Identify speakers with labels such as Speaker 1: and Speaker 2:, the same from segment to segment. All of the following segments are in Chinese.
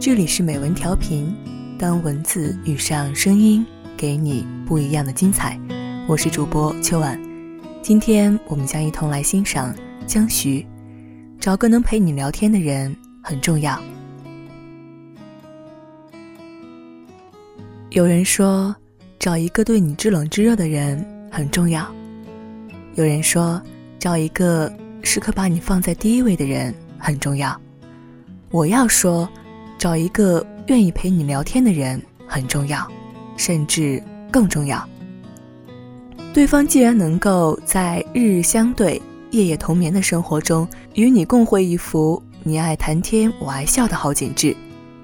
Speaker 1: 这里是美文调频，当文字遇上声音，给你不一样的精彩。我是主播秋晚，今天我们将一同来欣赏江徐。找个能陪你聊天的人很重要。有人说，找一个对你知冷知热的人很重要。有人说，找一个时刻把你放在第一位的人很重要。我要说。找一个愿意陪你聊天的人很重要，甚至更重要。对方既然能够在日日相对、夜夜同眠的生活中与你共绘一幅你爱谈天我爱笑的好景致，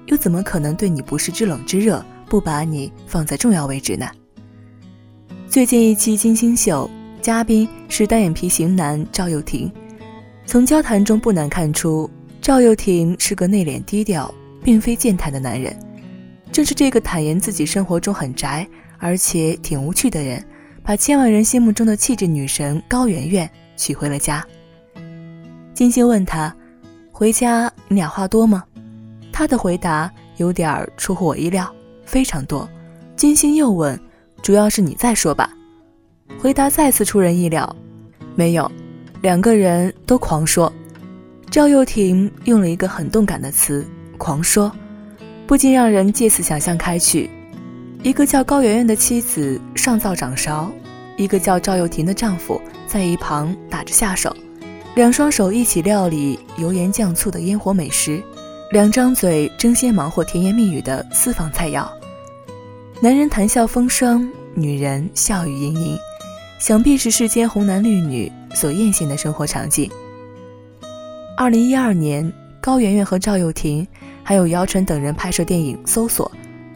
Speaker 1: 又怎么可能对你不是知冷知热，不把你放在重要位置呢？最近一期金星秀，嘉宾是单眼皮型男赵又廷。从交谈中不难看出，赵又廷是个内敛低调。并非健谈的男人，正是这个坦言自己生活中很宅，而且挺无趣的人，把千万人心目中的气质女神高圆圆娶回了家。金星问他：“回家你俩话多吗？”他的回答有点出乎我意料，非常多。金星又问：“主要是你再说吧。”回答再次出人意料：“没有，两个人都狂说。”赵又廷用了一个很动感的词。狂说，不禁让人借此想象开去：一个叫高圆圆的妻子上灶掌勺，一个叫赵又廷的丈夫在一旁打着下手，两双手一起料理油盐酱醋的烟火美食，两张嘴争先忙活甜言蜜语的私房菜肴。男人谈笑风生，女人笑语盈盈，想必是世间红男绿女所艳羡的生活场景。二零一二年，高圆圆和赵又廷。还有姚晨等人拍摄电影《搜索》，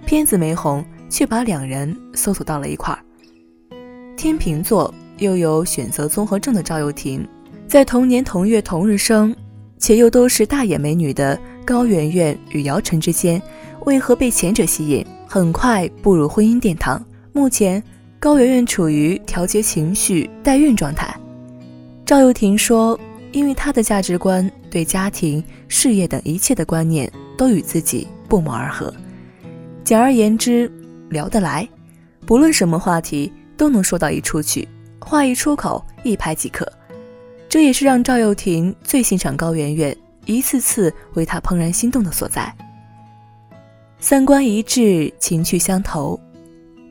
Speaker 1: 片子没红，却把两人搜索到了一块儿。天秤座又有选择综合症的赵又廷，在同年同月同日生，且又都是大眼美女的高圆圆与姚晨之间，为何被前者吸引，很快步入婚姻殿堂？目前高圆圆处于调节情绪代孕状态。赵又廷说，因为他的价值观对家庭、事业等一切的观念。都与自己不谋而合，简而言之，聊得来，不论什么话题都能说到一处去，话一出口一拍即可。这也是让赵又廷最欣赏高圆圆，一次次为她怦然心动的所在。三观一致，情趣相投，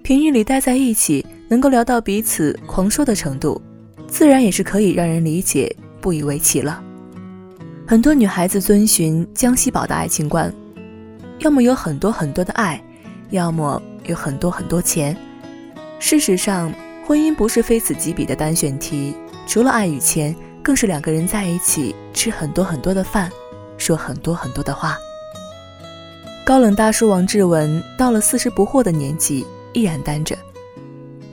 Speaker 1: 平日里待在一起，能够聊到彼此狂说的程度，自然也是可以让人理解，不以为奇了。很多女孩子遵循江西宝的爱情观，要么有很多很多的爱，要么有很多很多钱。事实上，婚姻不是非此即彼的单选题，除了爱与钱，更是两个人在一起吃很多很多的饭，说很多很多的话。高冷大叔王志文到了四十不惑的年纪，依然单着。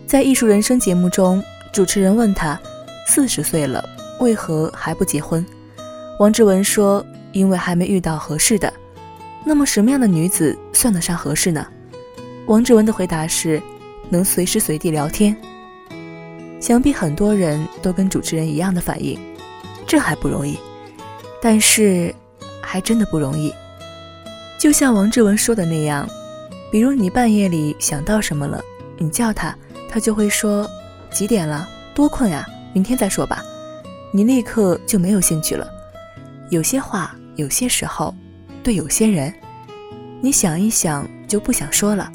Speaker 1: 在《艺术人生》节目中，主持人问他：“四十岁了，为何还不结婚？”王志文说：“因为还没遇到合适的。那么什么样的女子算得上合适呢？”王志文的回答是：“能随时随地聊天。”想必很多人都跟主持人一样的反应，这还不容易。但是，还真的不容易。就像王志文说的那样，比如你半夜里想到什么了，你叫他，他就会说：“几点了？多困呀，明天再说吧。”你立刻就没有兴趣了。有些话，有些时候，对有些人，你想一想就不想说了。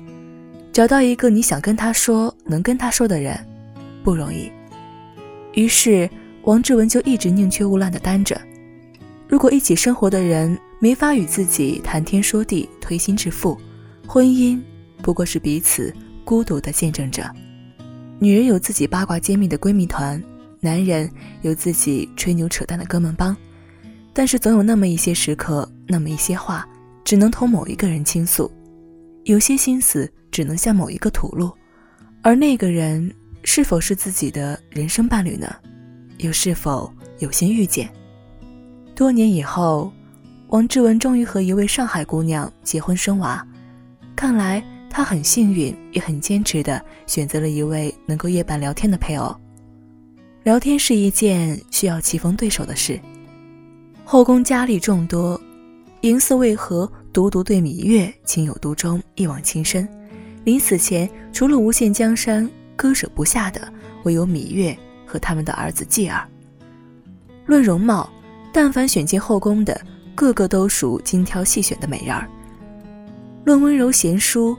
Speaker 1: 找到一个你想跟他说、能跟他说的人，不容易。于是，王志文就一直宁缺毋滥的单着。如果一起生活的人没法与自己谈天说地、推心置腹，婚姻不过是彼此孤独的见证者。女人有自己八卦揭秘的闺蜜团，男人有自己吹牛扯淡的哥们帮。但是总有那么一些时刻，那么一些话，只能同某一个人倾诉；有些心思只能向某一个吐露，而那个人是否是自己的人生伴侣呢？又是否有幸遇见？多年以后，王志文终于和一位上海姑娘结婚生娃。看来他很幸运，也很坚持的选择了一位能够夜半聊天的配偶。聊天是一件需要棋逢对手的事。后宫佳丽众多，嬴驷为何独独对芈月情有独钟，一往情深？临死前，除了无限江山，割舍不下的唯有芈月和他们的儿子继儿。论容貌，但凡选进后宫的，个个都属精挑细选的美人儿。论温柔贤淑，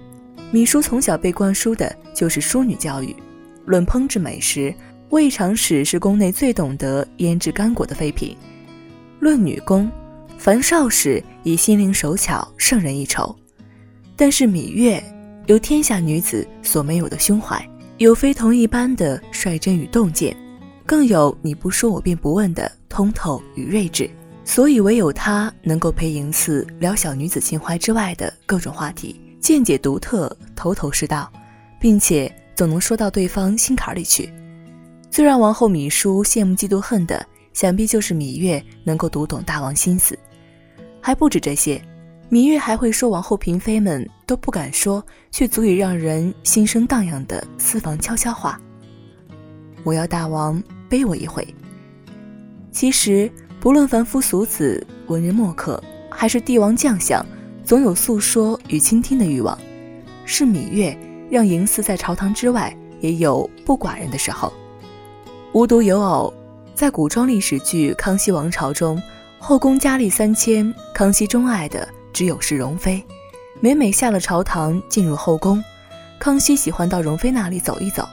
Speaker 1: 芈姝从小被灌输的就是淑女教育；论烹制美食，魏长史是宫内最懂得腌制干果的妃嫔；论女工，樊少时以心灵手巧胜人一筹。但是芈月有天下女子所没有的胸怀，有非同一般的率真与洞见，更有你不说我便不问的通透与睿智。所以，唯有他能够陪嬴驷聊小女子情怀之外的各种话题，见解独特，头头是道，并且总能说到对方心坎里去。最让王后芈姝羡慕嫉妒恨的，想必就是芈月能够读懂大王心思。还不止这些，芈月还会说王后嫔妃们都不敢说，却足以让人心生荡漾的私房悄悄话。我要大王背我一回。其实。不论凡夫俗子、文人墨客，还是帝王将相，总有诉说与倾听的欲望。是芈月让嬴驷在朝堂之外也有不寡人的时候。无独有偶，在古装历史剧《康熙王朝》中，后宫佳丽三千，康熙钟爱的只有是容妃。每每下了朝堂，进入后宫，康熙喜欢到容妃那里走一走，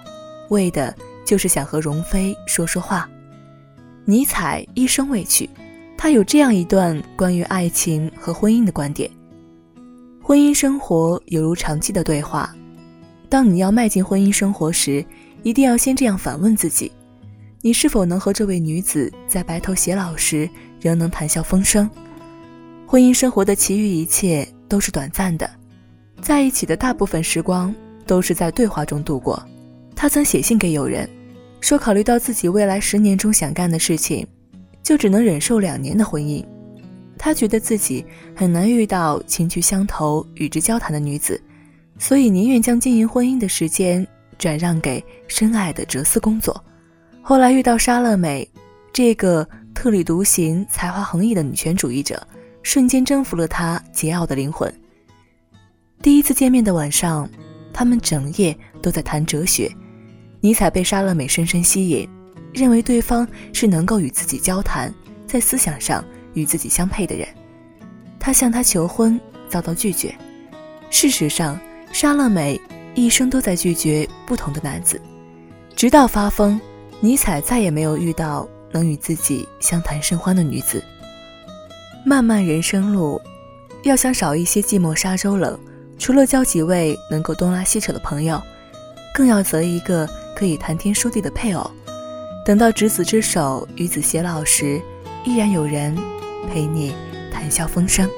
Speaker 1: 为的就是想和容妃说说话。尼采一生未娶，他有这样一段关于爱情和婚姻的观点：婚姻生活犹如长期的对话。当你要迈进婚姻生活时，一定要先这样反问自己：你是否能和这位女子在白头偕老时仍能谈笑风生？婚姻生活的其余一切都是短暂的，在一起的大部分时光都是在对话中度过。他曾写信给友人。说考虑到自己未来十年中想干的事情，就只能忍受两年的婚姻。他觉得自己很难遇到情趣相投、与之交谈的女子，所以宁愿将经营婚姻的时间转让给深爱的哲思工作。后来遇到莎乐美，这个特立独行、才华横溢的女权主义者，瞬间征服了他桀骜的灵魂。第一次见面的晚上，他们整夜都在谈哲学。尼采被莎乐美深深吸引，认为对方是能够与自己交谈，在思想上与自己相配的人。他向她求婚，遭到拒绝。事实上，莎乐美一生都在拒绝不同的男子，直到发疯，尼采再也没有遇到能与自己相谈甚欢的女子。漫漫人生路，要想少一些寂寞沙洲冷，除了交几位能够东拉西扯的朋友，更要择一个。可以谈天说地的配偶，等到执子之手与子偕老时，依然有人陪你谈笑风生。